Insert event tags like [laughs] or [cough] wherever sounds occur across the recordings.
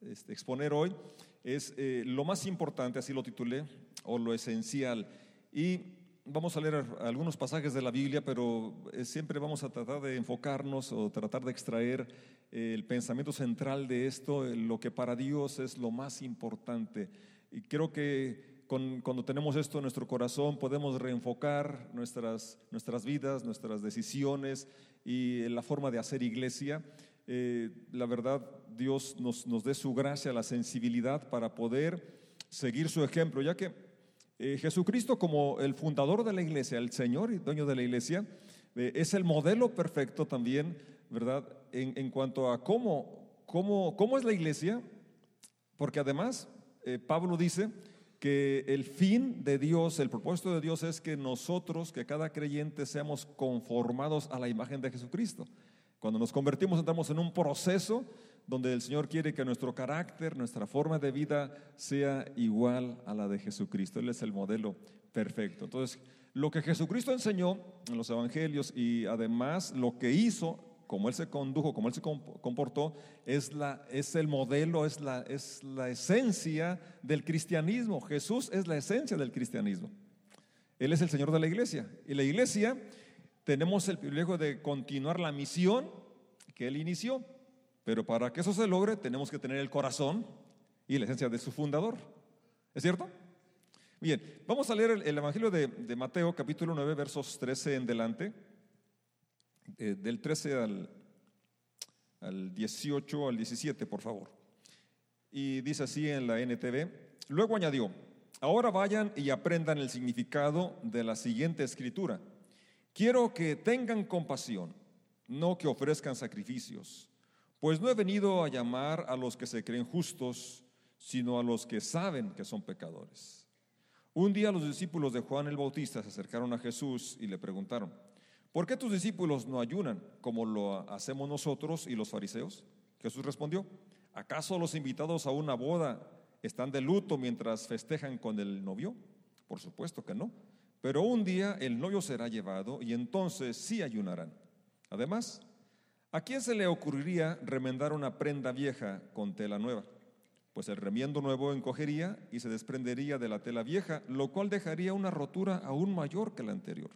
este, exponer hoy es eh, lo más importante, así lo titulé, o lo esencial. Y vamos a leer algunos pasajes de la Biblia, pero eh, siempre vamos a tratar de enfocarnos o tratar de extraer eh, el pensamiento central de esto, lo que para Dios es lo más importante. Y creo que cuando tenemos esto en nuestro corazón podemos reenfocar nuestras, nuestras vidas, nuestras decisiones y la forma de hacer iglesia. La verdad, Dios nos, nos dé su gracia, la sensibilidad para poder seguir su ejemplo, ya que eh, Jesucristo como el fundador de la iglesia, el Señor y dueño de la iglesia, eh, es el modelo perfecto también, ¿verdad? En, cuanto a cómo, cómo, cómo, es la iglesia, porque además eh, Pablo dice que el fin de Dios, el propósito de Dios es que nosotros, que cada creyente seamos conformados a la imagen de Jesucristo. Cuando nos convertimos entramos en un proceso donde el Señor quiere que nuestro carácter, nuestra forma de vida sea igual a la de Jesucristo. Él es el modelo perfecto. Entonces, lo que Jesucristo enseñó en los evangelios y además lo que hizo, como Él se condujo, como Él se comportó, es, la, es el modelo, es la, es la esencia del cristianismo. Jesús es la esencia del cristianismo. Él es el Señor de la iglesia. Y la iglesia tenemos el privilegio de continuar la misión que Él inició. Pero para que eso se logre tenemos que tener el corazón y la esencia de su fundador. ¿Es cierto? Bien, vamos a leer el, Evangelio de, Mateo capítulo 9 versos 13 en delante, eh, del 13 al, al 18 al 17, por favor. Y dice así en la NTV, luego añadió, ahora vayan y aprendan el significado de la siguiente escritura. Quiero que tengan compasión, no que ofrezcan sacrificios pues no he venido a llamar a los que se creen justos, sino a los que saben que son pecadores. Un día los discípulos de Juan el Bautista se acercaron a Jesús y le preguntaron, ¿por qué tus discípulos no ayunan como lo hacemos nosotros y los fariseos? Jesús respondió, ¿acaso los invitados a una boda están de luto mientras festejan con el novio? Por supuesto que no. Pero un día el novio será llevado y entonces sí ayunarán. Además, ¿A quién se le ocurriría remendar una prenda vieja con tela nueva? Pues el remiendo nuevo encogería y se desprendería de la tela vieja, lo cual dejaría una rotura aún mayor que la anterior.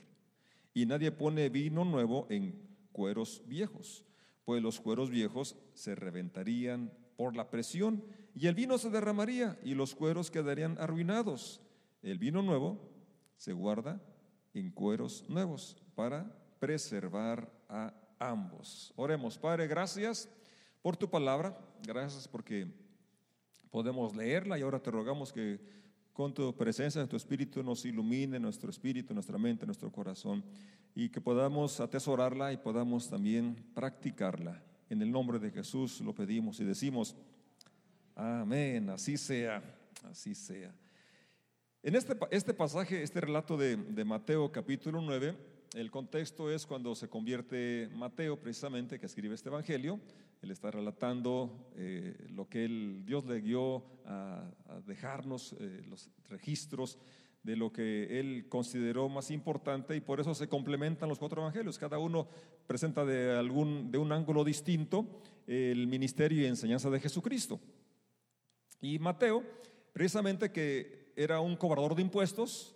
Y nadie pone vino nuevo en cueros viejos, pues los cueros viejos se reventarían por la presión y el vino se derramaría y los cueros quedarían arruinados. El vino nuevo se guarda en cueros nuevos para preservar a ambos. Oremos, Padre, gracias por tu palabra, gracias porque podemos leerla y ahora te rogamos que con tu presencia, tu espíritu nos ilumine nuestro espíritu, nuestra mente, nuestro corazón y que podamos atesorarla y podamos también practicarla. En el nombre de Jesús lo pedimos y decimos, amén, así sea, así sea. En este, este pasaje, este relato de, de Mateo capítulo 9, el contexto es cuando se convierte Mateo, precisamente, que escribe este Evangelio. Él está relatando eh, lo que Dios le guió a, dejarnos, eh, los registros de lo que él consideró más importante y por eso se complementan los cuatro evangelios. Cada uno presenta de, algún, de un ángulo distinto el ministerio y enseñanza de Jesucristo. Y Mateo, precisamente que era un cobrador de impuestos,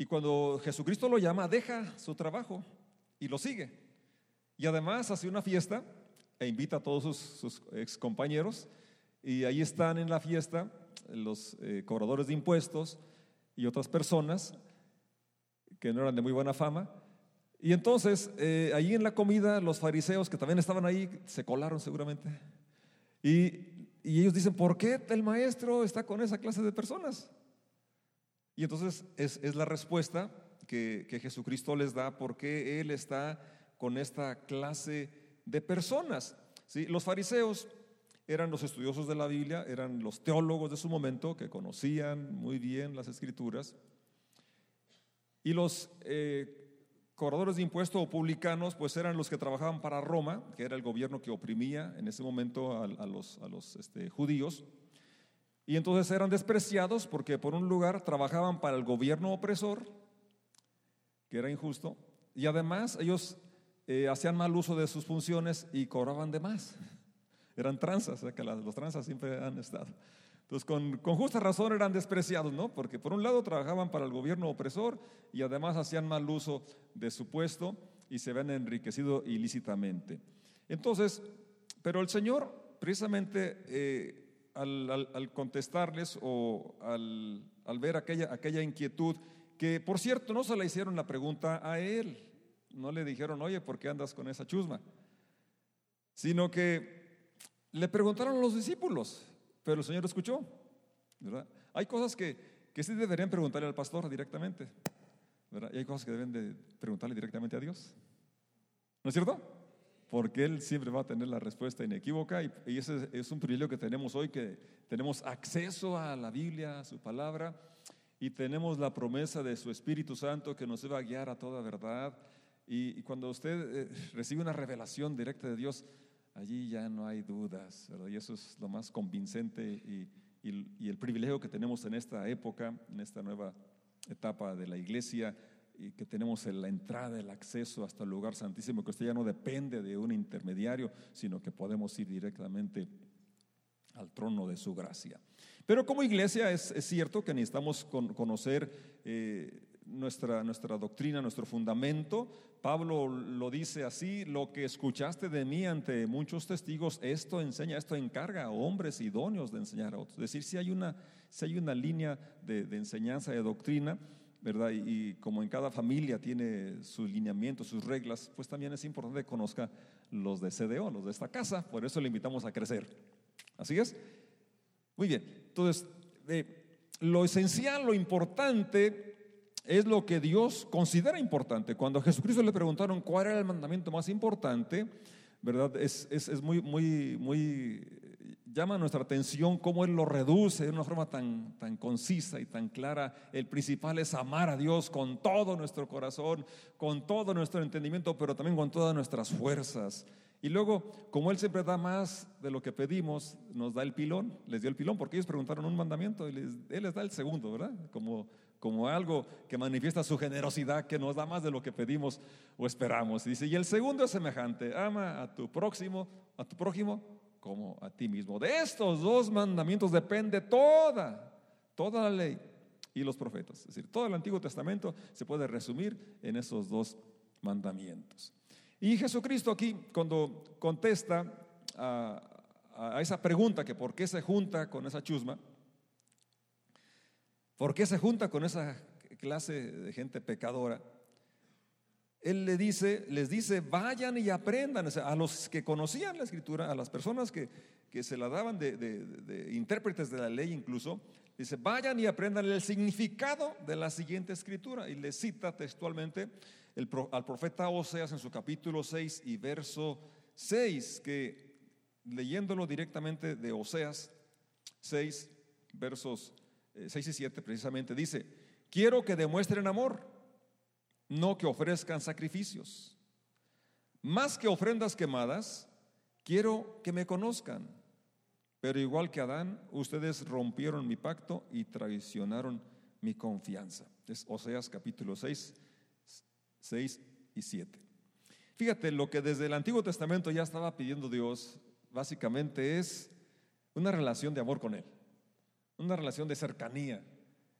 y cuando Jesucristo lo llama, deja su trabajo y lo sigue. Y además hace una fiesta e invita a todos sus, ex compañeros. Y ahí están en la fiesta los eh, cobradores de impuestos y otras personas que no eran de muy buena fama. Y entonces, eh, ahí en la comida, los fariseos que también estaban ahí, se colaron seguramente. Y, y ellos dicen, ¿por qué el maestro está con esa clase de personas? Y entonces es, la respuesta que, Jesucristo les da porque Él está con esta clase de personas. ¿sí? Los fariseos eran los estudiosos de la Biblia, eran los teólogos de su momento que conocían muy bien las escrituras. Y los eh, cobradores de impuestos o publicanos, pues eran los que trabajaban para Roma, que era el gobierno que oprimía en ese momento a, los, este, judíos. Y entonces eran despreciados porque por un lugar trabajaban para el gobierno opresor, que era injusto, y además ellos eh, hacían mal uso de sus funciones y cobraban de más. [laughs] eran tranzas, que los tranzas siempre han estado. Entonces, con, justa razón eran despreciados, ¿no? Porque por un lado trabajaban para el gobierno opresor y además hacían mal uso de su puesto y se habían enriquecido ilícitamente. Entonces, pero el Señor, precisamente eh, al, contestarles o al, al ver aquella, aquella inquietud, que por cierto no se le hicieron la pregunta a él, no le dijeron, oye, ¿por qué andas con esa chusma? Sino que le preguntaron a los discípulos, pero el Señor escuchó. ¿verdad? Hay cosas que, que sí deberían preguntarle al pastor directamente. ¿verdad? Y hay cosas que deben de preguntarle directamente a Dios. ¿No es cierto? Porque Él siempre va a tener la respuesta inequívoca y, y ese es un privilegio que tenemos hoy, que tenemos acceso a la Biblia, a su palabra, y tenemos la promesa de su Espíritu Santo que nos va a guiar a toda verdad. Y, cuando usted eh, recibe una revelación directa de Dios, allí ya no hay dudas, y eso es lo más convincente y, el privilegio que tenemos en esta época, en esta nueva etapa de la iglesia, y que tenemos la entrada, el acceso hasta el lugar santísimo, que usted ya no depende de un intermediario, sino que podemos ir directamente al trono de su gracia. Pero como iglesia es, cierto que necesitamos conocer eh, nuestra, nuestra doctrina, nuestro fundamento. Pablo lo dice así, lo que escuchaste de mí ante muchos testigos, esto enseña, esto encarga a hombres idóneos de enseñar a otros. Es decir, si hay una, si hay una línea de, enseñanza, de doctrina, ¿verdad? Y, como en cada familia tiene sus lineamientos, sus reglas, pues también es importante que conozca los de CDO, los de esta casa, por eso le invitamos a crecer. ¿Así es? Muy bien, entonces, eh, lo esencial, lo importante es lo que Dios considera importante. Cuando a Jesucristo le preguntaron cuál era el mandamiento más importante, ¿verdad? Es, es, muy, muy, muy, llama nuestra atención cómo Él lo reduce de una forma tan, tan concisa y tan clara. El principal es amar a Dios con todo nuestro corazón, con todo nuestro entendimiento, pero también con todas nuestras fuerzas. Y luego, como Él siempre da más de lo que pedimos, nos da el pilón, les dio el pilón, porque ellos preguntaron un mandamiento y Él les da el segundo, ¿verdad? Como como algo que manifiesta su generosidad, que nos da más de lo que pedimos o esperamos. dice, y el segundo es semejante, ama a tu próximo, a tu prójimo como a ti mismo. De estos dos mandamientos depende toda, toda la ley y los profetas. Es decir, todo el Antiguo Testamento se puede resumir en esos dos mandamientos. Y Jesucristo aquí, cuando contesta a, a esa pregunta que por qué se junta con esa chusma, ¿Por qué se junta con esa clase de gente pecadora? Él le dice, les dice, vayan y aprendan. a los que conocían la escritura, a las personas que, que se la daban de, intérpretes de la ley incluso, dice, vayan y aprendan el significado de la siguiente escritura. Y le cita textualmente al profeta Oseas en su capítulo 6 y verso 6, que leyéndolo directamente de Oseas 6, versos 6 y 7 precisamente dice, quiero que demuestren amor, no que ofrezcan sacrificios. Más que ofrendas quemadas, quiero que me conozcan. Pero igual que Adán, ustedes rompieron mi pacto y traicionaron mi confianza. Es Oseas capítulo 6, 6 y 7. Fíjate, lo que desde el Antiguo Testamento ya estaba pidiendo Dios, básicamente es una relación de amor con Él una relación de cercanía,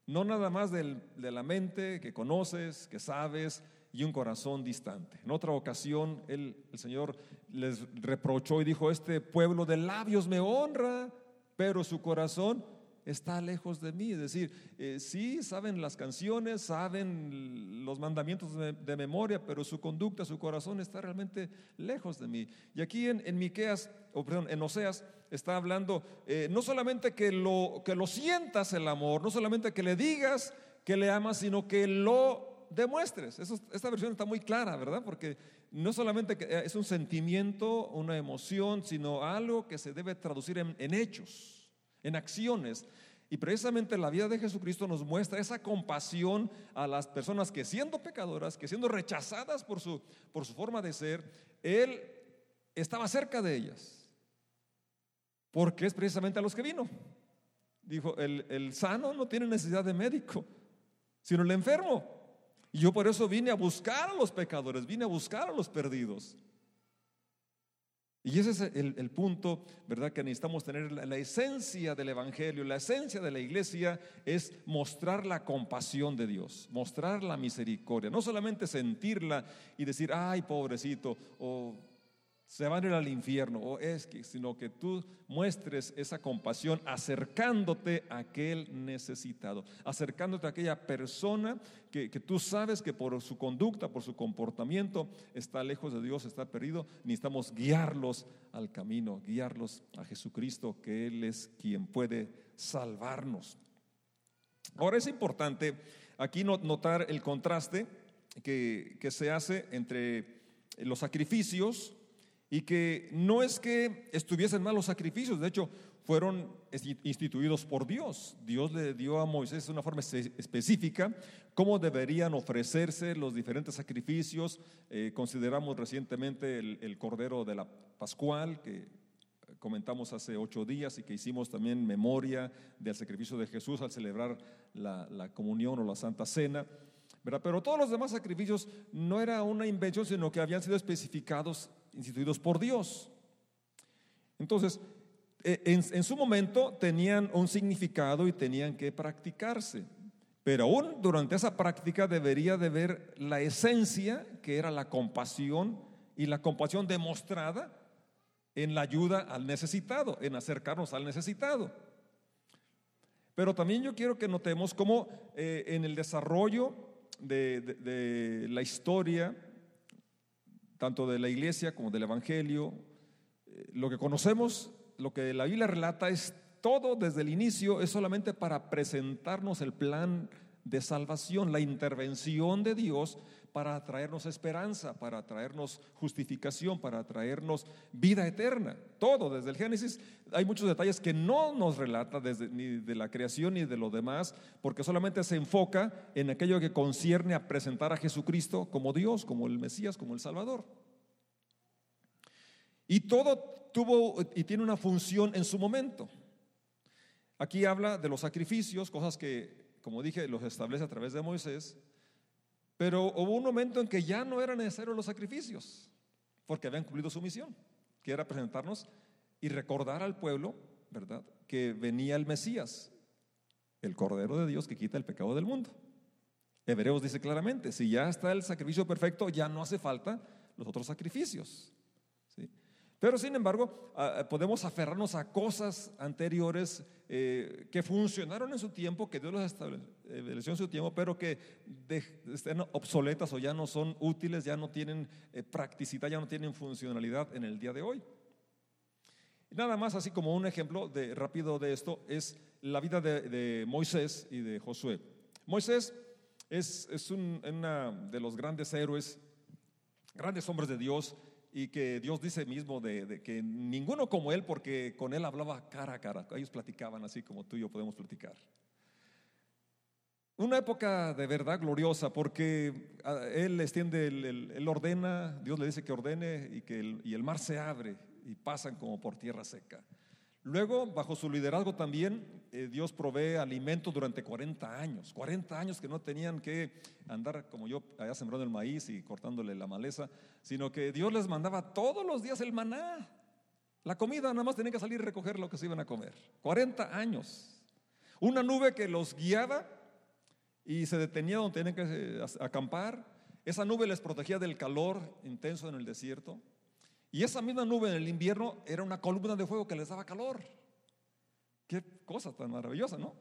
no nada más de la mente que conoces, que sabes, y un corazón distante. En otra ocasión, el Señor les reprochó y dijo, este pueblo de labios me honra, pero su corazón está lejos de mí. Es decir, eh, sí saben las canciones, saben los mandamientos de, memoria, pero su conducta, su corazón está realmente lejos de mí. Y aquí en, en Miqueas, o perdón, en Oseas está hablando eh, no solamente que lo, que lo sientas el amor, no solamente que le digas que le amas, sino que lo demuestres. Eso, esta versión está muy clara, ¿verdad? Porque no solamente eh, es un sentimiento, una emoción, sino algo que se debe traducir en hechos en acciones. Y precisamente la vida de Jesucristo nos muestra esa compasión a las personas que siendo pecadoras, que siendo rechazadas por su, por su forma de ser, Él estaba cerca de ellas. Porque es precisamente a los que vino. Dijo, el, el sano no tiene necesidad de médico, sino el enfermo. Y yo por eso vine a buscar a los pecadores, vine a buscar a los perdidos. Y ese es el, punto, ¿verdad? Que necesitamos tener la, esencia del Evangelio, la esencia de la iglesia es mostrar la compasión de Dios, mostrar la misericordia, no solamente sentirla y decir, ay, pobrecito, o se van a ir al infierno, o es que, sino que tú muestres esa compasión acercándote a aquel necesitado, acercándote a aquella persona que, que, tú sabes que por su conducta, por su comportamiento, está lejos de Dios, está perdido. Necesitamos guiarlos al camino, guiarlos a Jesucristo, que Él es quien puede salvarnos. Ahora es importante aquí notar el contraste que, que se hace entre los sacrificios, y que no es que estuviesen mal los sacrificios, de hecho fueron instituidos por Dios. Dios le dio a Moisés una forma específica cómo deberían ofrecerse los diferentes sacrificios. Eh, consideramos recientemente el, Cordero de la Pascual, que comentamos hace ocho días y que hicimos también memoria del sacrificio de Jesús al celebrar la, la comunión o la Santa Cena. Pero todos los demás sacrificios no era una invención, sino que habían sido especificados instituidos por Dios. Entonces, eh, en, su momento tenían un significado y tenían que practicarse. Pero aún durante esa práctica debería de ver la esencia que era la compasión y la compasión demostrada en la ayuda al necesitado, en acercarnos al necesitado. Pero también yo quiero que notemos cómo eh, en el desarrollo de la historia tanto de la iglesia como del Evangelio. Eh, lo que conocemos, lo que la Biblia relata es todo desde el inicio, es solamente para presentarnos el plan de salvación, la intervención de Dios para traernos esperanza, para traernos justificación, para traernos vida eterna. Todo desde el Génesis. Hay muchos detalles que no nos relata ni de la creación ni de lo demás, porque solamente se enfoca en aquello que concierne a presentar a Jesucristo como Dios, como el Mesías, como el Salvador. Y todo tuvo y tiene una función en su momento. Aquí habla de los sacrificios, cosas que, como dije, los establece a través de Moisés, pero hubo un momento en que ya no eran necesarios los sacrificios, porque habían cumplido su misión, que era presentarnos y recordar al pueblo, ¿verdad?, que venía el Mesías, el Cordero de Dios que quita el pecado del mundo. Hebreos dice claramente, si ya está el sacrificio perfecto, ya no hace falta los otros sacrificios. Pero sin embargo, ah, podemos aferrarnos a cosas anteriores eh, que funcionaron en su tiempo, que Dios los estableció en su tiempo, pero que estén obsoletas o ya no son útiles, ya no tienen eh, practicidad, ya no tienen funcionalidad en el día de hoy. nada más, así como un ejemplo de, rápido de esto, es la vida de, Moisés y de Josué. Moisés es, es de los grandes héroes, grandes hombres de Dios y que Dios dice mismo de, que ninguno como él, porque con él hablaba cara a cara, ellos platicaban así como tú y yo podemos platicar. Una época de verdad gloriosa, porque ah, él extiende, él, ordena, Dios le dice que ordene y que y el mar se abre y pasan como por tierra seca. Luego, bajo su liderazgo también, eh, Dios provee alimento durante 40 años. 40 años que no tenían que andar como yo allá sembrando el maíz y cortándole la maleza, sino que Dios les mandaba todos los días el maná. La comida, nada más tenían que salir y recoger lo que se iban a comer. 40 años. Una nube que los guiaba y se detenía donde tenían que eh, acampar. Esa nube les protegía del calor intenso en el desierto. Y esa misma nube en el invierno era una columna de fuego que les daba calor. Qué cosa tan maravillosa, ¿no?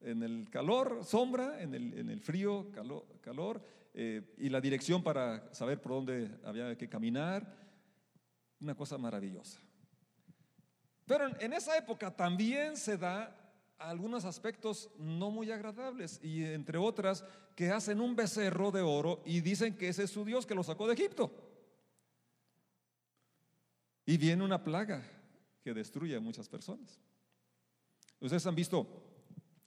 En el calor, sombra, en el, en el frío, calor, calor eh, y la dirección para saber por dónde había que caminar. Una cosa maravillosa. Pero en, esa época también se da algunos aspectos no muy agradables y entre otras que hacen un becerro de oro y dicen que ese es su Dios que lo sacó de Egipto. Y viene una plaga que destruye a muchas personas. Ustedes han visto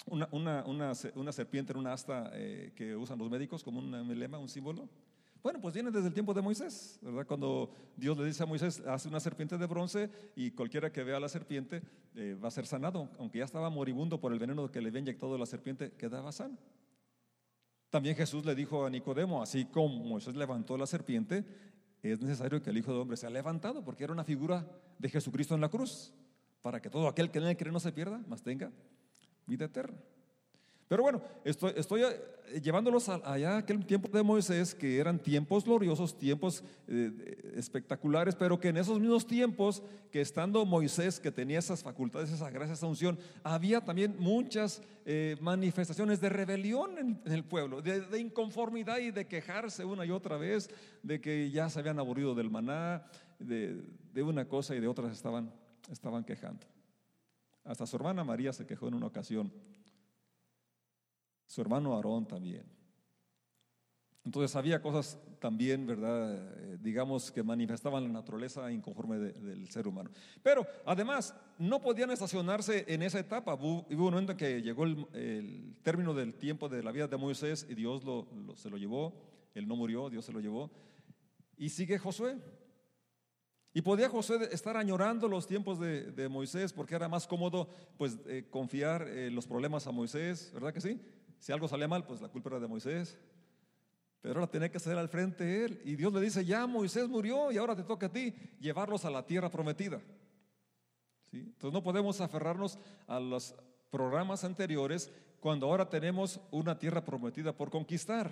una, una, una, serpiente en una asta eh, que usan los médicos como un emblema, un símbolo. Bueno, pues viene desde el tiempo de Moisés, ¿verdad? Cuando Dios le dice a Moisés, hace una serpiente de bronce y cualquiera que vea la serpiente eh, va a ser sanado, aunque ya estaba moribundo por el veneno que le había inyectado la serpiente, quedaba sano. También Jesús le dijo a Nicodemo, así como Moisés levantó la serpiente, es necesario que el Hijo de Hombre sea levantado, porque era una figura de Jesucristo en la cruz, para que todo aquel que en él cree no se pierda, mas tenga vida eterna. Pero bueno, estoy, eh, llevándolos allá aquel tiempo de Moisés, que eran tiempos gloriosos, tiempos eh, espectaculares, pero que en esos mismos tiempos, que estando Moisés, que tenía esas facultades, esa gracia, esa unción, había también muchas eh, manifestaciones de rebelión en, el pueblo, de, inconformidad y de quejarse una y otra vez, de que ya se habían aburrido del maná, de, una cosa y de otra estaban, estaban quejando. Hasta su hermana María se quejó en una ocasión su hermano Aarón también. Entonces había cosas también, ¿verdad? Eh, digamos que manifestaban la naturaleza inconforme del ser humano. Pero además, no podían estacionarse en esa etapa. Hubo, un momento en que llegó el, término del tiempo de la vida de Moisés y Dios se lo llevó. Él no murió, Dios se lo llevó. Y sigue Josué. Y podía Josué estar añorando los tiempos de, Moisés porque era más cómodo pues eh, confiar eh, los problemas a Moisés, ¿verdad que sí? Si algo salía mal, pues la culpa era de Moisés. Pero ahora tenía que salir al frente él. Y Dios le dice, ya Moisés murió y ahora te toca a ti llevarlos a la tierra prometida. Entonces no podemos aferrarnos a los programas anteriores cuando ahora tenemos una tierra prometida por conquistar.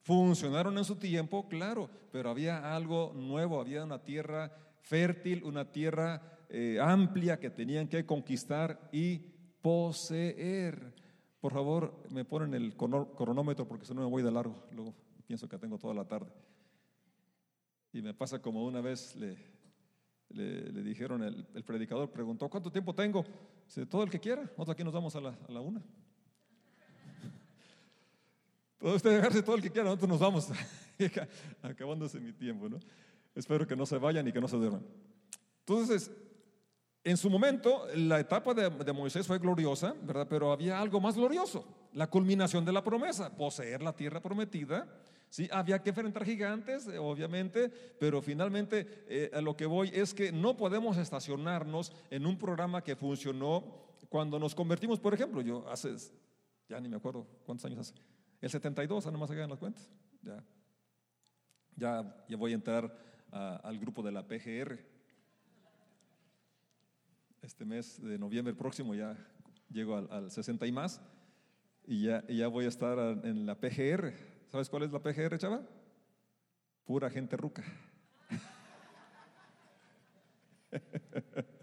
Funcionaron en su tiempo, claro, pero había algo nuevo, había una tierra fértil, una tierra eh, amplia que tenían que conquistar y poseer. Por favor, me ponen el cronómetro porque si no me voy de largo. Luego pienso que tengo toda la tarde. Y me pasa como una vez le, le, dijeron, el, predicador preguntó, ¿cuánto tiempo tengo? Dice, todo el que quiera. Nosotros aquí nos vamos a la, a la una. [laughs] Todo usted dejarse todo el que quiera, nosotros nos vamos. [laughs] Acabándose mi tiempo, ¿no? Espero que no se vayan y que no se duerman. Entonces, en su momento, la etapa de, Moisés fue gloriosa, ¿verdad? Pero había algo más glorioso, la culminación de la promesa, poseer la tierra prometida. Sí, había que enfrentar gigantes, eh, obviamente, pero finalmente eh, a lo que voy es que no podemos estacionarnos en un programa que funcionó cuando nos convertimos, por ejemplo, yo hace, ya ni me acuerdo cuántos años hace, el 72, no más hagan las cuentas, ya, ya, ya voy a entrar al grupo de la PGR, este mes de noviembre próximo ya llego al, 60 y más y ya, ya voy a estar en la PGR. ¿Sabes cuál es la PGR, chava? Pura gente ruca. [laughs]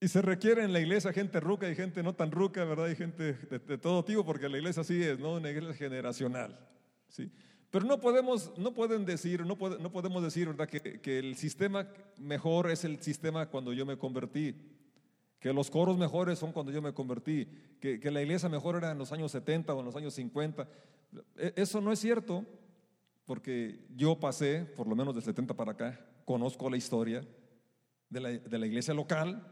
Y se requiere en la iglesia gente ruca y gente no tan ruca, ¿verdad? Y gente de, de todo tipo, porque la iglesia así es, ¿no? Una iglesia generacional. ¿sí? Pero no podemos, no pueden decir, no, no podemos decir, ¿verdad? Que, que, el sistema mejor es el sistema cuando yo me convertí, que los coros mejores son cuando yo me convertí, que, que la iglesia mejor era en los años 70 o en los años 50. E, eso no es cierto, porque yo pasé, por lo menos del 70 para acá, conozco la historia de la, de la iglesia local,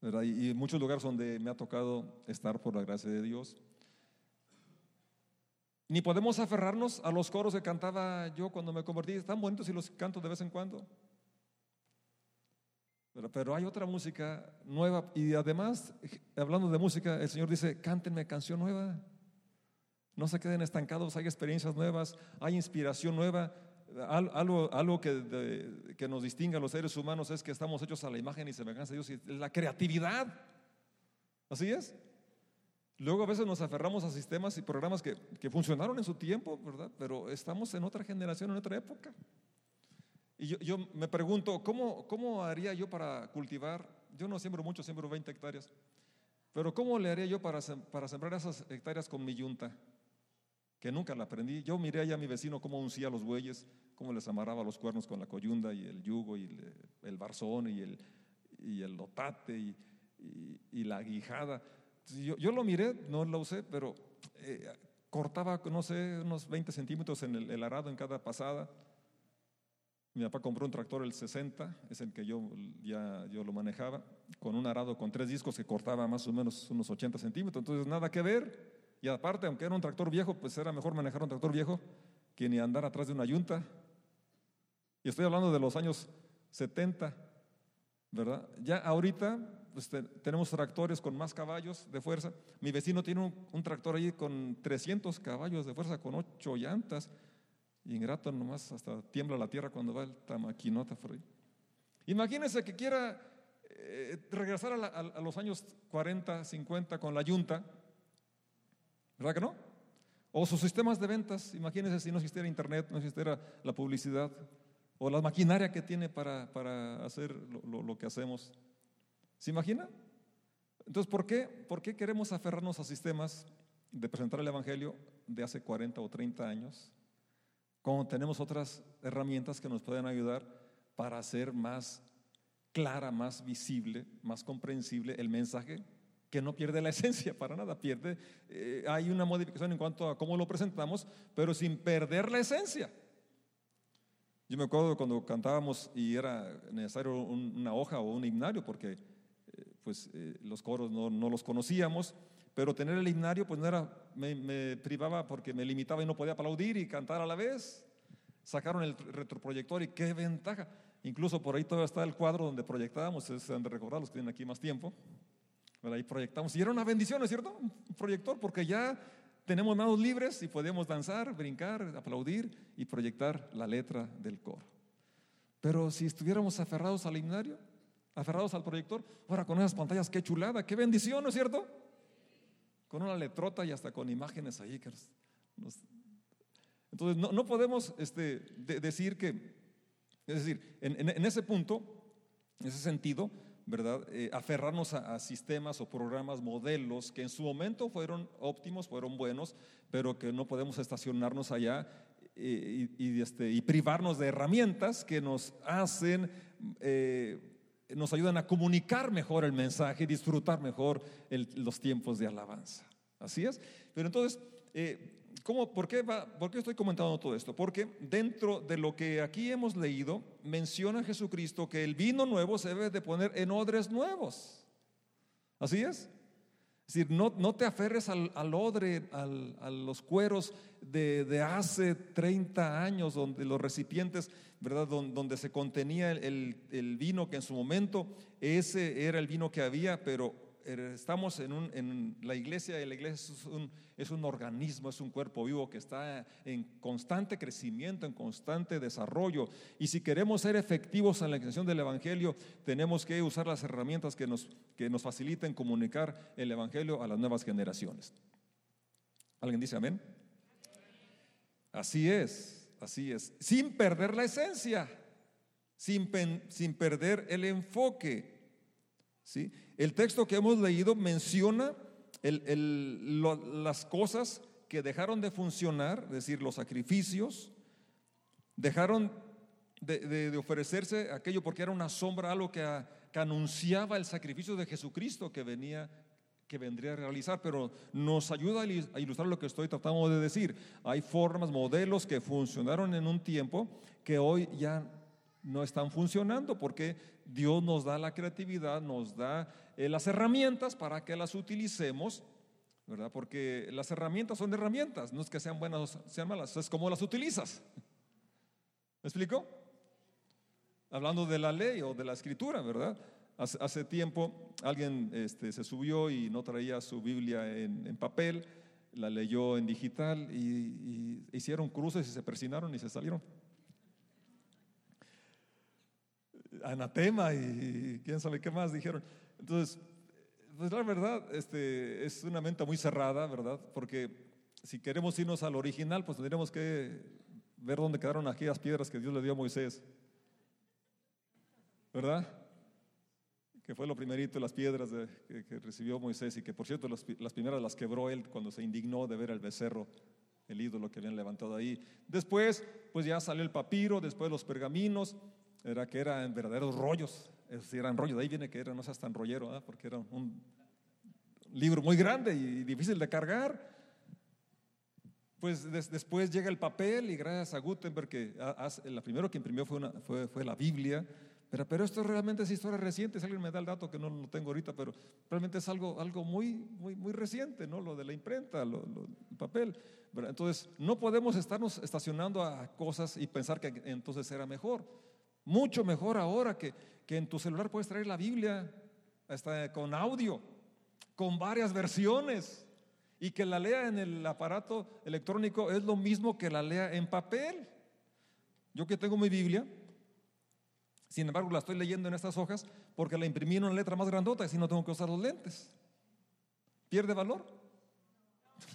¿verdad? Y, y muchos lugares donde me ha tocado estar por la gracia de Dios. Ni podemos aferrarnos a los coros que cantaba yo cuando me convertí. Están bonitos y los canto de vez en cuando. Pero, hay otra música nueva. Y además, hablando de música, el Señor dice, cántenme canción nueva. No se queden estancados, hay experiencias nuevas, hay inspiración nueva. Algo, algo que, que nos distingue a los seres humanos es que estamos hechos a la imagen y semejanza de Dios la creatividad. ¿Así es? Luego a veces nos aferramos a sistemas y programas que, funcionaron en su tiempo, ¿verdad? Pero estamos en otra generación, en otra época. Y yo, me pregunto, ¿cómo, ¿cómo haría yo para cultivar? Yo no siembro mucho, siembro 20 hectáreas. Pero ¿cómo le haría yo para, para sembrar esas hectáreas con mi yunta? Que nunca la aprendí. Yo miré allá a mi vecino cómo uncía los bueyes, cómo les amarraba los cuernos con la coyunda y el yugo y el, barzón y el, y el lotate y, y la guijada. Yo, lo miré, no lo usé, pero eh, cortaba, no sé, unos 20 centímetros en el, arado en cada pasada. Mi papá compró un tractor el 60, es el que yo ya yo lo manejaba, con un arado con tres discos que cortaba más o menos unos 80 centímetros, entonces nada que ver. Y aparte, aunque era un tractor viejo, pues era mejor manejar un tractor viejo que ni andar atrás de una yunta. Y estoy hablando de los años 70, ¿verdad? Ya ahorita pues, tenemos tractores con más caballos de fuerza. Mi vecino tiene un, tractor ahí con 300 caballos de fuerza, con 8 llantas. Ingrato nomás hasta tiembla la tierra cuando va el maquinota por ahí. Imagínense que quiera eh, regresar a, los años 40, 50 con la yunta. ¿Verdad que no? O sus sistemas de ventas. Imagínense si no existiera internet, no existiera la publicidad. O la maquinaria que tiene para, para hacer lo, que hacemos. ¿Se imagina? Entonces, ¿por qué, ¿por qué queremos aferrarnos a sistemas de presentar el Evangelio de hace 40 o 30 años? Como tenemos otras herramientas que nos pueden ayudar para hacer más clara, más visible, más comprensible el mensaje que no pierde la [laughs] esencia para nada, pierde, eh, hay una modificación en cuanto a cómo lo presentamos, pero sin perder la esencia. Yo me acuerdo cuando cantábamos y era necesario una hoja o un himnario, porque pues eh, los coros no, no, los conocíamos, pero tener el himnario pues no era, me, me, privaba porque me limitaba y no podía aplaudir y cantar a la vez. Sacaron el retroproyector y qué ventaja. Incluso por ahí todavía está el cuadro donde proyectábamos, se han de recordar los que tienen aquí más tiempo. Pero ahí proyectamos y era una bendición, ¿no es cierto? Un proyector, porque ya tenemos manos libres y podemos danzar, brincar, aplaudir y proyectar la letra del coro. Pero si estuviéramos aferrados al himnario, aferrados al proyector, ahora con esas pantallas, qué chulada, qué bendición, ¿no es cierto? Con una letrota y hasta con imágenes ahí. entonces, no, podemos este, decir que es decir, en, ese punto, en ese sentido, ¿verdad? Eh, aferrarnos a, sistemas o programas, modelos que en su momento fueron óptimos, fueron buenos, pero que no podemos estacionarnos allá eh, y, este, y, privarnos de herramientas que nos hacen, eh, nos ayudan a comunicar mejor el mensaje y disfrutar mejor los tiempos de alabanza. Así es. Pero entonces, ¿Cómo, por, qué ¿Por qué estoy comentando todo esto? Porque dentro de lo que aquí hemos leído, menciona Jesucristo que el vino nuevo se debe de poner en odres nuevos. ¿Así es? Es decir, no, no te aferres al, odre, a los cueros de, hace 30 años, donde los recipientes, ¿verdad? Donde, se contenía el, el, vino que en su momento ese era el vino que había, pero estamos en, la iglesia y la iglesia es un, organismo, es un cuerpo vivo que está en constante crecimiento, en constante desarrollo. Y si queremos ser efectivos en la extensión del Evangelio, tenemos que usar las herramientas que nos, que nos faciliten comunicar el Evangelio a las nuevas generaciones. ¿Alguien dice amén? Así es, así es. Sin perder la esencia, sin, sin perder el enfoque. El texto que hemos leído menciona las cosas que dejaron de funcionar, es decir, los sacrificios, dejaron de, ofrecerse aquello porque era una sombra, algo que, anunciaba el sacrificio de Jesucristo que venía que vendría a realizar, pero nos ayuda a ilustrar lo que estoy tratando de decir. Hay formas, modelos que funcionaron en un tiempo que hoy ya no están funcionando porque Dios nos da la creatividad, nos da eh, las herramientas para que las utilicemos, ¿verdad? Porque las herramientas son herramientas, no es que sean buenas o sean malas, es como las utilizas. ¿Me explico? Hablando de la ley o de la escritura, ¿verdad? Hace, tiempo alguien este, se subió y no traía su Biblia en, papel, la leyó en digital y, y hicieron cruces y se persinaron y se salieron. Anatema y quién sabe qué más dijeron. Entonces, pues la verdad, este, es una mente muy cerrada, ¿verdad? Porque si queremos irnos al original, pues tendríamos que ver dónde quedaron aquellas piedras que Dios le dio a Moisés. ¿Verdad? Que fue lo primerito, las piedras que, recibió Moisés y que por cierto las, primeras las quebró él cuando se indignó de ver el becerro el ídolo que habían levantado ahí. Después, pues ya salió el papiro, después los pergaminos, era que eran verdaderos rollos, es eran rollos, de ahí viene que era, no seas tan rollero, porque era un libro muy grande y difícil de cargar. Pues después llega el papel y gracias a Gutenberg, que la primero que imprimió fue, una, fue, fue la Biblia, pero, pero, esto realmente es historia reciente, si alguien me da el dato que no lo tengo ahorita, pero realmente es algo, algo muy, muy, muy reciente, ¿no? Lo de la imprenta, lo, el papel. Entonces, no podemos estarnos estacionando a cosas y pensar que entonces era mejor. Mucho mejor ahora que, que en tu celular puedes traer la Biblia hasta con audio, con varias versiones. Y que la lea en el aparato electrónico es lo mismo que la lea en papel. Yo que tengo mi Biblia, sin embargo la estoy leyendo en estas hojas porque la imprimí en una letra más grandota y así no tengo que usar los lentes. ¿Pierde valor?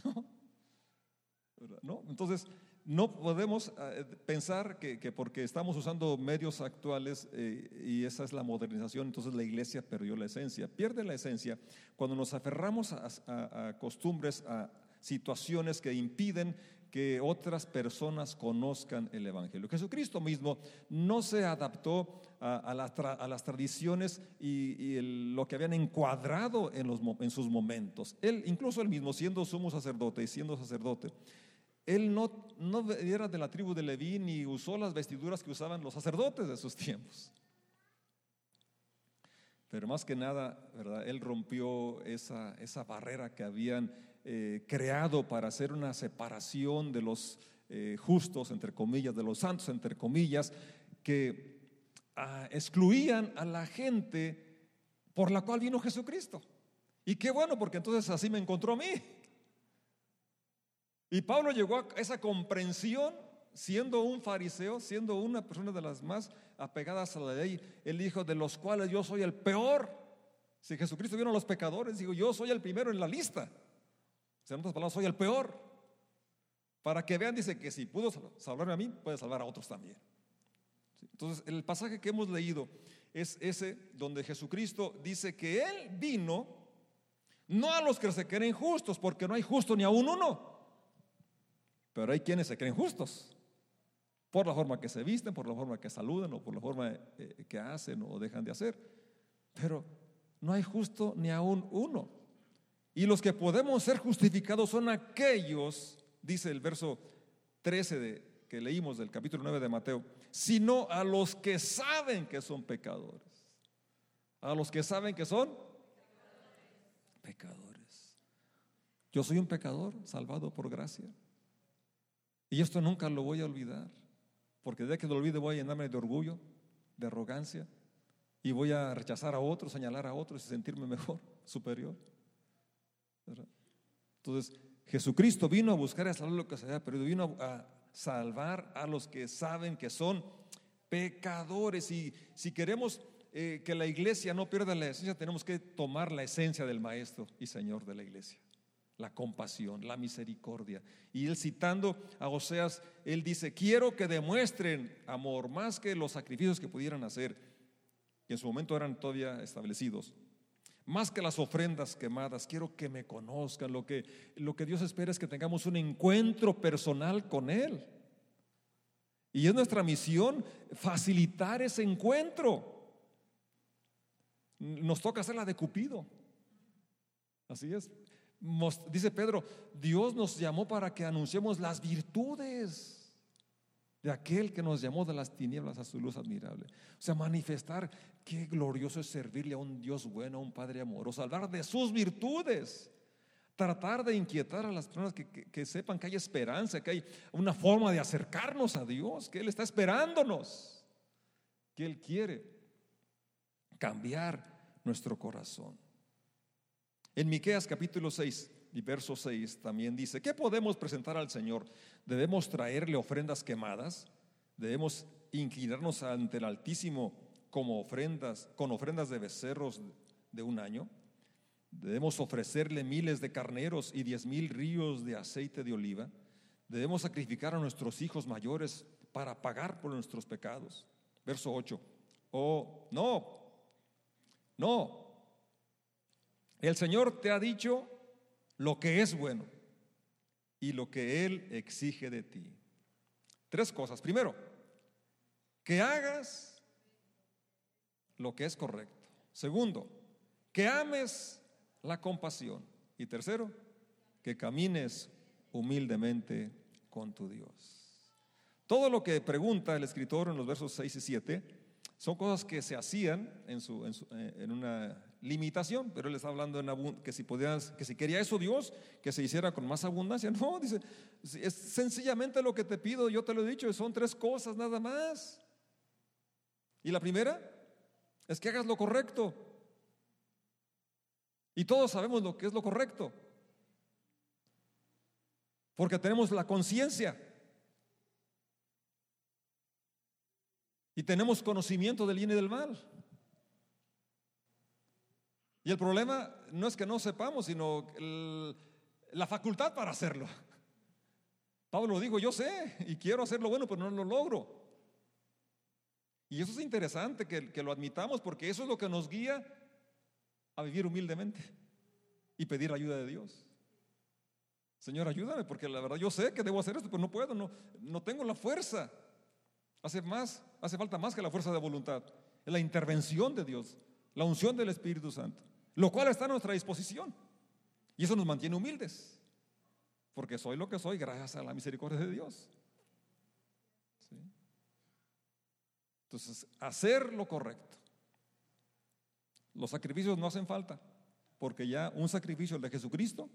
[laughs] ¿No? Entonces, no podemos eh, pensar que, porque estamos usando medios actuales eh, y esa es la modernización, entonces la iglesia perdió la esencia. Pierde la esencia cuando nos aferramos a, costumbres, a situaciones que impiden que otras personas conozcan el Evangelio. Jesucristo mismo no se adaptó a, las, tradiciones y, lo que habían encuadrado en, en sus momentos. Él, incluso él mismo, siendo sumo sacerdote y siendo sacerdote, él no, no era de la tribu de Leví ni usó las vestiduras que usaban los sacerdotes de sus tiempos. Pero más que nada, ¿verdad? Él rompió esa, esa barrera que habían eh, creado para hacer una separación de los eh, justos, entre comillas, de los santos, entre comillas, que ah, excluían a la gente por la cual vino Jesucristo. Y qué bueno, porque entonces así me encontró a mí. Y Pablo llegó a esa comprensión siendo un fariseo, siendo una persona de las más apegadas a la ley, él dijo, de los cuales yo soy el peor. Si Jesucristo vino a los pecadores, digo, yo soy el primero en la lista. En otras palabras, soy el peor. Para que vean, dice que si pudo salvarme a mí, puede salvar a otros también. Entonces, el pasaje que hemos leído es ese donde Jesucristo dice que Él vino no a los que se creen justos, porque no hay justo ni a un uno. Pero hay quienes se creen justos por la forma que se visten, por la forma que saludan o por la forma eh, que hacen o dejan de hacer. Pero no hay justo ni aún uno. Y los que podemos ser justificados son aquellos, dice el verso 13 de, que leímos del capítulo 9 de Mateo, sino a los que saben que son pecadores. A los que saben que son pecadores. Yo soy un pecador salvado por gracia. Y esto nunca lo voy a olvidar, porque de que lo olvide voy a llenarme de orgullo, de arrogancia, y voy a rechazar a otros, señalar a otros y sentirme mejor, [laughs] superior. Entonces, Jesucristo vino a buscar a salvar lo que se había perdido, vino a salvar a los que saben que son pecadores. Y si queremos eh, que la iglesia no pierda la esencia, tenemos que tomar la esencia del Maestro y Señor de la iglesia la compasión, la misericordia. Y él citando a Oseas, él dice, quiero que demuestren amor más que los sacrificios que pudieran hacer, que en su momento eran todavía establecidos, más que las ofrendas quemadas, quiero que me conozcan. Lo que, lo que Dios espera es que tengamos un encuentro personal con Él. Y es nuestra misión facilitar ese encuentro. Nos toca hacer la de Cupido. Así es dice Pedro, Dios nos llamó para que anunciemos las virtudes de aquel que nos llamó de las tinieblas a su luz admirable. O sea, manifestar qué glorioso es servirle a un Dios bueno, a un Padre amoroso, hablar de sus virtudes. Tratar de inquietar a las personas que, que sepan que hay esperanza, que hay una forma de acercarnos a Dios, que Él está esperándonos, que Él quiere cambiar nuestro corazón. En Miqueas capítulo 6 y verso 6 también dice, ¿qué podemos presentar al Señor? ¿Debemos traerle ofrendas quemadas? ¿Debemos inclinarnos ante el Altísimo como ofrendas, con ofrendas de becerros de un año? ¿Debemos ofrecerle miles de carneros y diez mil ríos de aceite de oliva? ¿Debemos sacrificar a nuestros hijos mayores para pagar por nuestros pecados? Verso 8. Oh, no, no, el Señor te ha dicho lo que es bueno y lo que Él exige de ti. Tres cosas. Primero, que hagas lo que es correcto. Segundo, que ames la compasión. Y tercero, que camines humildemente con tu Dios. Todo lo que pregunta el escritor en los versos 6 y 7 son cosas que se hacían en, en una limitación, pero él está hablando que si podías, que si quería eso Dios, que se hiciera con más abundancia. No, dice, es sencillamente lo que te pido, yo te lo he dicho, son tres cosas nada más. Y la primera es que hagas lo correcto. Y todos sabemos lo que es lo correcto. Porque tenemos la conciencia. Y tenemos conocimiento del bien y del mal. Y el problema no es que no sepamos, sino la facultad para hacerlo. Pablo dijo, yo sé y quiero hacer lo bueno, pero no lo logro. Y eso es interesante que, lo admitamos porque eso es lo que nos guía a vivir humildemente y pedir ayuda de Dios. Señor, ayúdame, porque la verdad yo sé que debo hacer esto, pero no puedo, no, no tengo la fuerza. Hace más, hace falta más que la fuerza de voluntad. Es la intervención de Dios, la unción del Espíritu Santo, lo cual está a nuestra disposición. Y eso nos mantiene humildes, porque soy lo que soy gracias a la misericordia de Dios. Entonces, hacer lo correcto. Los sacrificios no hacen falta, porque ya un sacrificio de Jesucristo,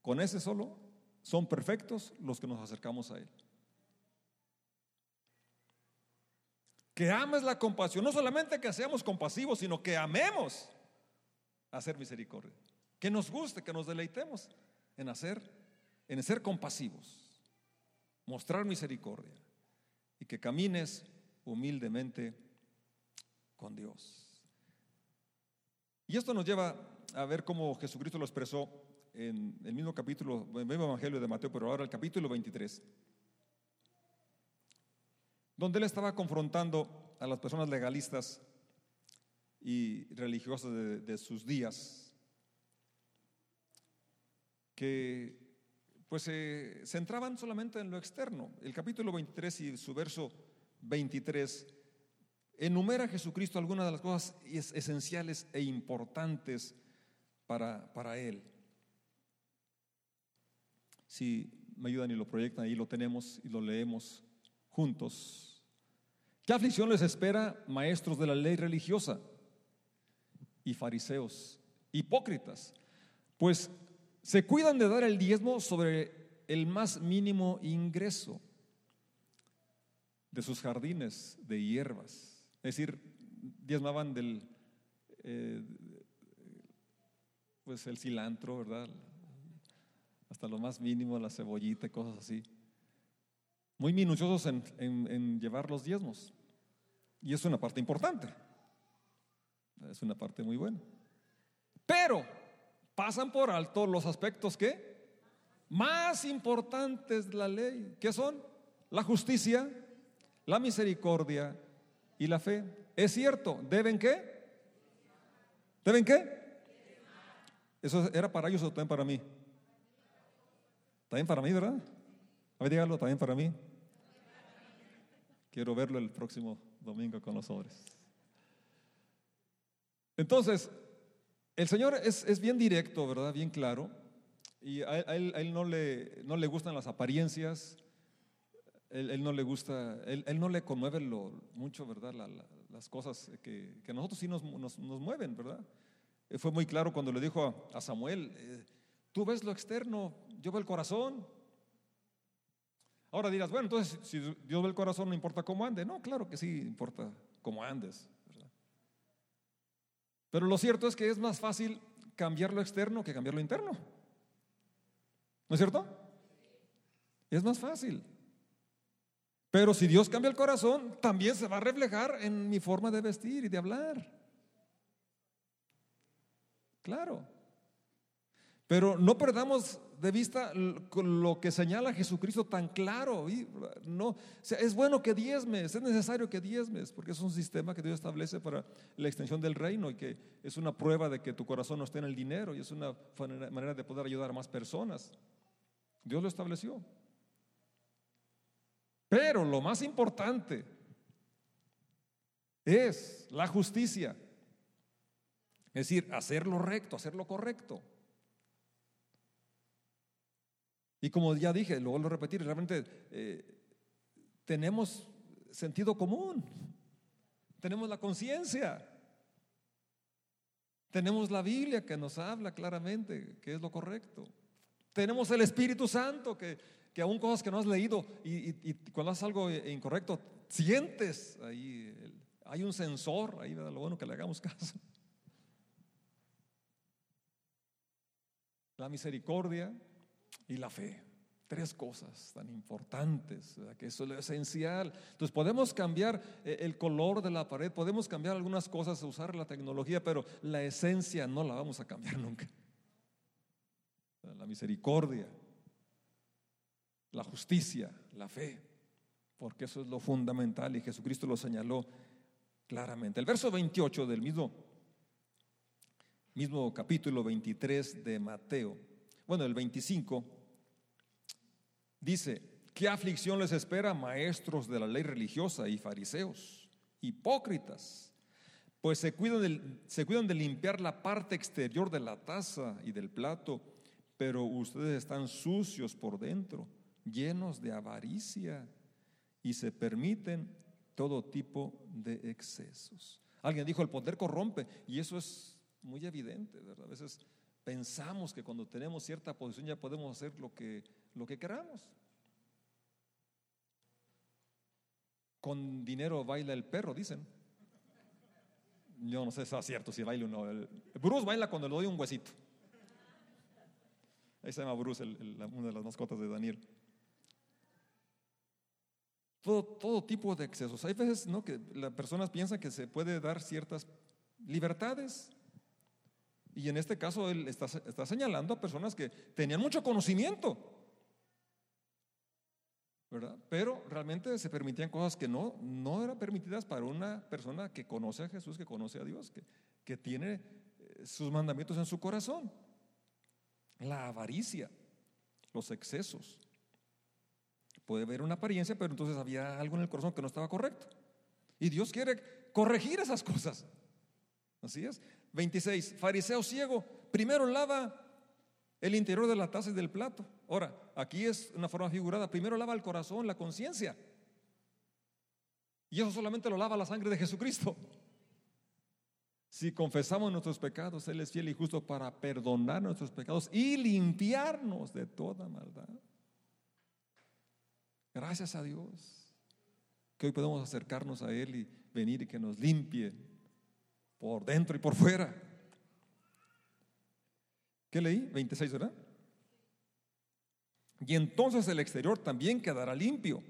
con ese solo, son perfectos los que nos acercamos a Él. Que ames la compasión, no solamente que seamos compasivos, sino que amemos hacer misericordia. Que nos guste, que nos deleitemos en hacer, en ser compasivos, mostrar misericordia y que camines humildemente con Dios. Y esto nos lleva a ver cómo Jesucristo lo expresó en el mismo capítulo, en el mismo Evangelio de Mateo, pero ahora el capítulo 23, donde él estaba confrontando a las personas legalistas y religiosas de, sus días, que pues se centraban solamente en lo externo. El capítulo 23 y su verso 23 enumera a Jesucristo algunas de las cosas esenciales e importantes para, para Él. Si me ayudan y lo proyectan, ahí lo tenemos y lo leemos juntos. ¿Qué aflicción les espera, maestros de la ley religiosa y fariseos, hipócritas? Pues se cuidan de dar el diezmo sobre el más mínimo ingreso de sus jardines de hierbas. Es decir, diezmaban del, eh, pues el cilantro, ¿verdad? Hasta lo más mínimo, la cebollita cosas así. Muy minuciosos en, en llevar los diezmos. Y es una parte importante. Es una parte muy buena. Pero pasan por alto los aspectos que más importantes de la ley, que son la justicia, la misericordia y la fe. Es cierto, ¿deben qué? ¿Deben qué? ¿Eso era para ellos o también para mí? También para mí, ¿verdad? A ver, dígalo, también para mí. Quiero verlo el próximo domingo con los sobres. Entonces, el Señor es, bien directo, ¿verdad? Bien claro. Y a él, no, le, no le gustan las apariencias, él, no le gusta, él, no le conmueve lo, mucho, ¿verdad? las cosas que, que, a nosotros sí nos, nos, mueven, ¿verdad? Fue muy claro cuando le dijo a, Samuel, eh, tú ves lo externo, yo veo el corazón. Ahora dirás, bueno, entonces si Dios ve el corazón, no importa cómo ande. No, claro que sí, importa cómo andes. Pero lo cierto es que es más fácil cambiar lo externo que cambiar lo interno. ¿No es cierto? Es más fácil. Pero si Dios cambia el corazón, también se va a reflejar en mi forma de vestir y de hablar. Claro. Pero no perdamos de vista lo que señala Jesucristo tan claro. No, es bueno que diezmes, es necesario que diezmes, porque es un sistema que Dios establece para la extensión del reino y que es una prueba de que tu corazón no esté en el dinero y es una manera de poder ayudar a más personas. Dios lo estableció. Pero lo más importante es la justicia. Es decir, hacer lo recto, hacer lo correcto. Y como ya dije, lo repetir, realmente eh, tenemos sentido común, tenemos la conciencia, tenemos la Biblia que nos habla claramente que es lo correcto, tenemos el Espíritu Santo que que aún cosas que no has leído y, cuando haces algo incorrecto, sientes ahí, hay un sensor ahí, lo bueno que le hagamos caso. la misericordia y la fe. Tres cosas tan importantes, que eso es lo esencial. Entonces podemos cambiar eh, el color de la pared, podemos cambiar algunas cosas, usar la tecnología, pero la esencia no la vamos a cambiar [laughs] nunca. La misericordia, la justicia, la fe, porque eso es lo fundamental y Jesucristo lo señaló claramente. El verso 28 del mismo, mismo capítulo 23 de Mateo, bueno, el 25, dice, ¿qué aflicción les espera maestros de la ley religiosa y fariseos, hipócritas? Pues se cuidan, de, limpiar la parte exterior de la taza y del plato, pero ustedes están sucios por dentro, llenos de avaricia y se permiten todo tipo de excesos. Alguien dijo, el poder corrompe, y eso es muy evidente, ¿verdad? A veces pensamos que cuando tenemos cierta posición ya podemos hacer lo que, lo que queramos. Con dinero baila el perro, dicen. Yo no sé si es cierto si baila o no. Bruce baila cuando le doy un huesito. Ahí se llama Bruce, una de las mascotas de Daniel todo, tipo de excesos. Hay veces ¿no? que las personas piensan que se puede dar ciertas libertades. Y en este caso él está, señalando a personas que tenían mucho conocimiento, ¿verdad? Pero realmente se permitían cosas que no, no eran permitidas para una persona que conoce a Jesús, que conoce a Dios, que, que tiene eh, sus mandamientos en su corazón. La avaricia, los excesos. Puede ver una apariencia, pero entonces había algo en el corazón que no estaba correcto. Y Dios quiere corregir esas cosas. Así es. 26. Fariseo ciego, primero lava el interior de la taza y del plato. Ahora, aquí es una forma figurada. Primero lava el corazón, la conciencia. Y eso solamente lo lava la sangre de Jesucristo. Si confesamos nuestros pecados, Él es fiel y justo para perdonar nuestros pecados y limpiarnos de toda maldad. Gracias a Dios que hoy podemos acercarnos a Él y venir y que nos limpie por dentro y por fuera. ¿Qué leí? 26, ¿verdad? Y entonces el exterior también quedará limpio.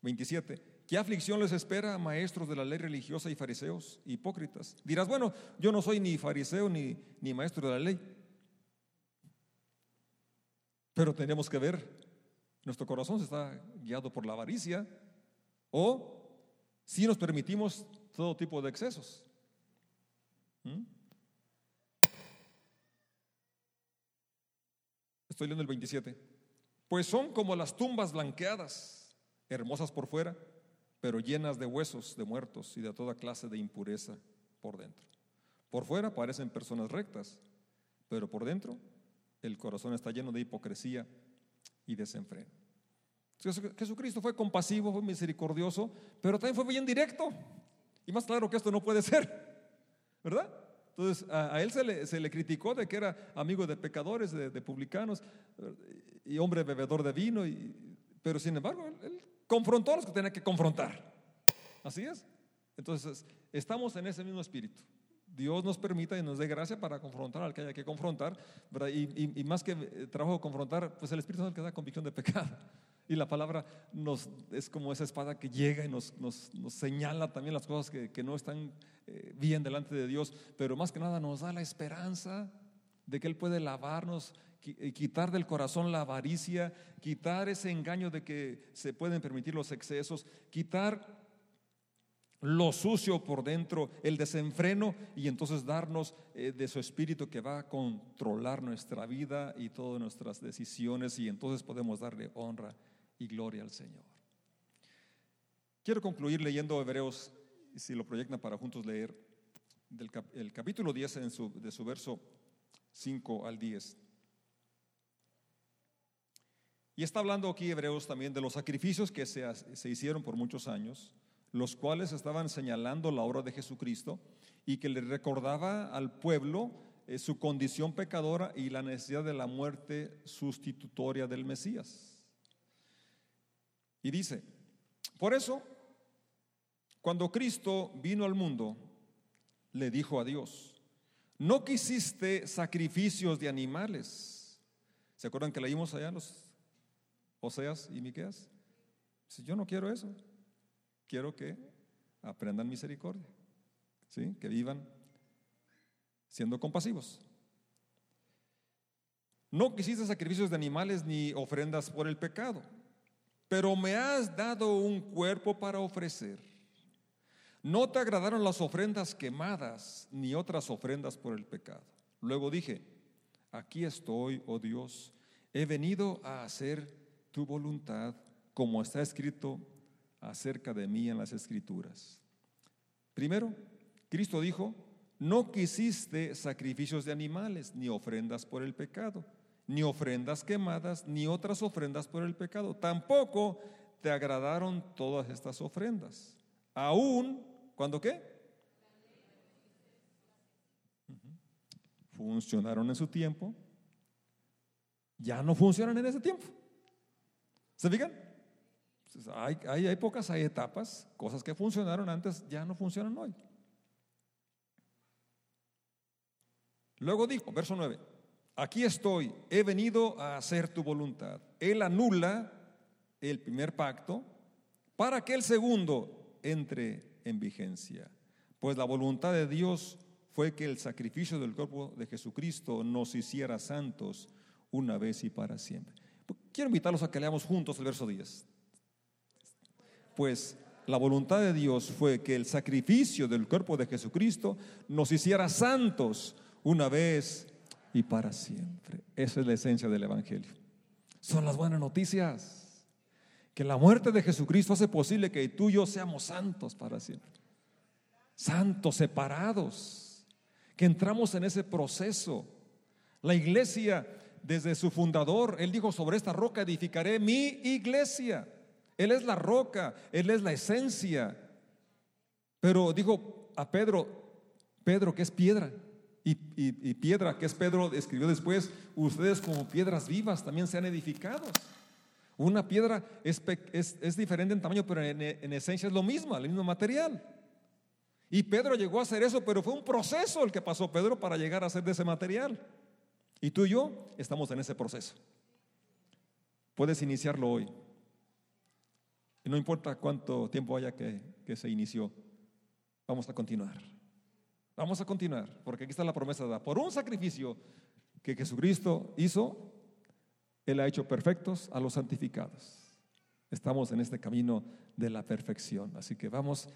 27. ¿Qué aflicción les espera maestros de la ley religiosa y fariseos, hipócritas? Dirás, bueno, yo no soy ni fariseo ni, ni maestro de la ley. Pero tenemos que ver nuestro corazón se está guiado por la avaricia o si nos permitimos todo tipo de excesos. ¿Mm? Estoy leyendo el 27. Pues son como las tumbas blanqueadas, hermosas por fuera, pero llenas de huesos de muertos y de toda clase de impureza por dentro. Por fuera parecen personas rectas, pero por dentro el corazón está lleno de hipocresía y desenfreno. Jesucristo fue compasivo, fue misericordioso, pero también fue bien directo. Y más claro que esto no puede ser, ¿verdad? Entonces a, él se le, se le, criticó de que era amigo de pecadores, de, publicanos y hombre bebedor de vino, y, pero sin embargo él, confrontó a los que tenía que confrontar. Así es. Entonces estamos en ese mismo espíritu. Dios nos permita y nos dé gracia para confrontar al que haya que confrontar, y, y, más que eh, trabajo confrontar, pues el Espíritu Santo que da convicción de pecado. Y la palabra nos, es como esa espada que llega y nos, nos, señala también las cosas que, que no están eh, bien delante de Dios, pero más que nada nos da la esperanza de que Él puede lavarnos, eh, quitar del corazón la avaricia, quitar ese engaño de que se pueden permitir los excesos, quitar lo sucio por dentro, el desenfreno y entonces darnos eh, de su espíritu que va a controlar nuestra vida y todas nuestras decisiones y entonces podemos darle honra y gloria al Señor. Quiero concluir leyendo Hebreos, si lo proyectan para juntos leer, del el capítulo 10 en su, de su verso 5 al 10. Y está hablando aquí Hebreos también de los sacrificios que se, se hicieron por muchos años, los cuales estaban señalando la obra de Jesucristo y que le recordaba al pueblo eh, su condición pecadora y la necesidad de la muerte sustitutoria del Mesías. Y dice, por eso, cuando Cristo vino al mundo, le dijo a Dios, No quisiste sacrificios de animales. ¿Se acuerdan que leímos allá los Oseas y Miqueas? Si yo no quiero eso, quiero que aprendan misericordia, ¿sí? que vivan siendo compasivos. No quisiste sacrificios de animales ni ofrendas por el pecado, pero me has dado un cuerpo para ofrecer. No te agradaron las ofrendas quemadas ni otras ofrendas por el pecado. Luego dije, aquí estoy, oh Dios, he venido a hacer tu voluntad como está escrito acerca de mí en las escrituras. Primero, Cristo dijo, no quisiste sacrificios de animales ni ofrendas por el pecado ni ofrendas quemadas, ni otras ofrendas por el pecado. Tampoco te agradaron todas estas ofrendas. Aún, ¿cuando qué? Funcionaron en su tiempo, ya no funcionan en ese tiempo. ¿Se fijan? Hay, hay épocas, hay etapas, cosas que funcionaron antes ya no funcionan hoy. Luego dijo, verso 9, aquí estoy, he venido a hacer tu voluntad. Él anula el primer pacto para que el segundo entre en vigencia. Pues la voluntad de Dios fue que el sacrificio del cuerpo de Jesucristo nos hiciera santos una vez y para siempre. Quiero invitarlos a que leamos juntos el verso 10. Pues la voluntad de Dios fue que el sacrificio del cuerpo de Jesucristo nos hiciera santos una vez y para siempre. Esa es la esencia del Evangelio. Son las buenas noticias. Que la muerte de Jesucristo hace posible que tú y yo seamos santos para siempre. Santos, separados. Que entramos en ese proceso. La iglesia, desde su fundador, él dijo, sobre esta roca edificaré mi iglesia. Él es la roca, Él es la esencia. Pero dijo a Pedro, Pedro que es piedra, y, piedra, que es Pedro escribió después, ustedes como piedras vivas también sean edificados. Una piedra es, diferente en tamaño, pero en, en, esencia es lo mismo, el mismo material. Y Pedro llegó a hacer eso, pero fue un proceso el que pasó Pedro para llegar a ser de ese material. Y tú y yo estamos en ese proceso. Puedes iniciarlo hoy. Y no importa cuánto tiempo haya que, que se inició, vamos a continuar. Vamos a continuar, porque aquí está la promesa de Por un sacrificio que Jesucristo hizo, Él ha hecho perfectos a los santificados. Estamos en este camino de la perfección. Así que vamos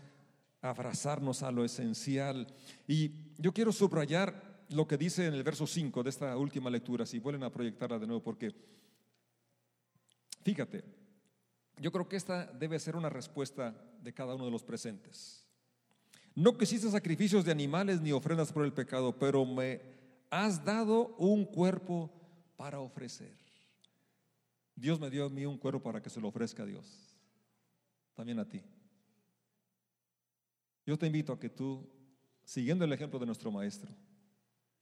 a abrazarnos a lo esencial. Y yo quiero subrayar lo que dice en el verso 5 de esta última lectura, si vuelven a proyectarla de nuevo, porque fíjate, yo creo que esta debe ser una respuesta de cada uno de los presentes. No quisiste sacrificios de animales ni ofrendas por el pecado, pero me has dado un cuerpo para ofrecer. Dios me dio a mí un cuerpo para que se lo ofrezca a Dios. También a ti. Yo te invito a que tú, siguiendo el ejemplo de nuestro maestro,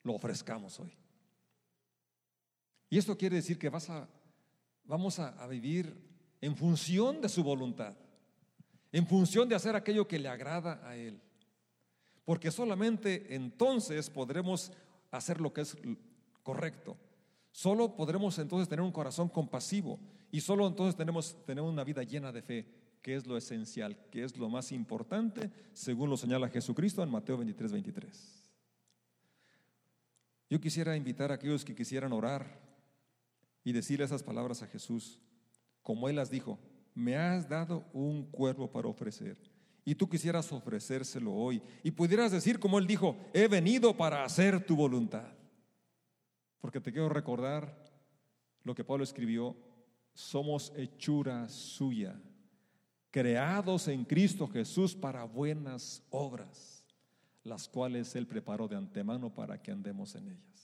lo ofrezcamos hoy. Y esto quiere decir que vas a, vamos a, a vivir en función de su voluntad, en función de hacer aquello que le agrada a Él porque solamente entonces podremos hacer lo que es correcto. Solo podremos entonces tener un corazón compasivo y solo entonces tenemos tener una vida llena de fe, que es lo esencial, que es lo más importante, según lo señala Jesucristo en Mateo 23, 23. Yo quisiera invitar a aquellos que quisieran orar y decirle esas palabras a Jesús, como Él las dijo, me has dado un cuerpo para ofrecer y tú quisieras ofrecérselo hoy y pudieras decir como él dijo, he venido para hacer tu voluntad. Porque te quiero recordar lo que Pablo escribió, somos hechura suya, creados en Cristo Jesús para buenas obras, las cuales Él preparó de antemano para que andemos en ellas.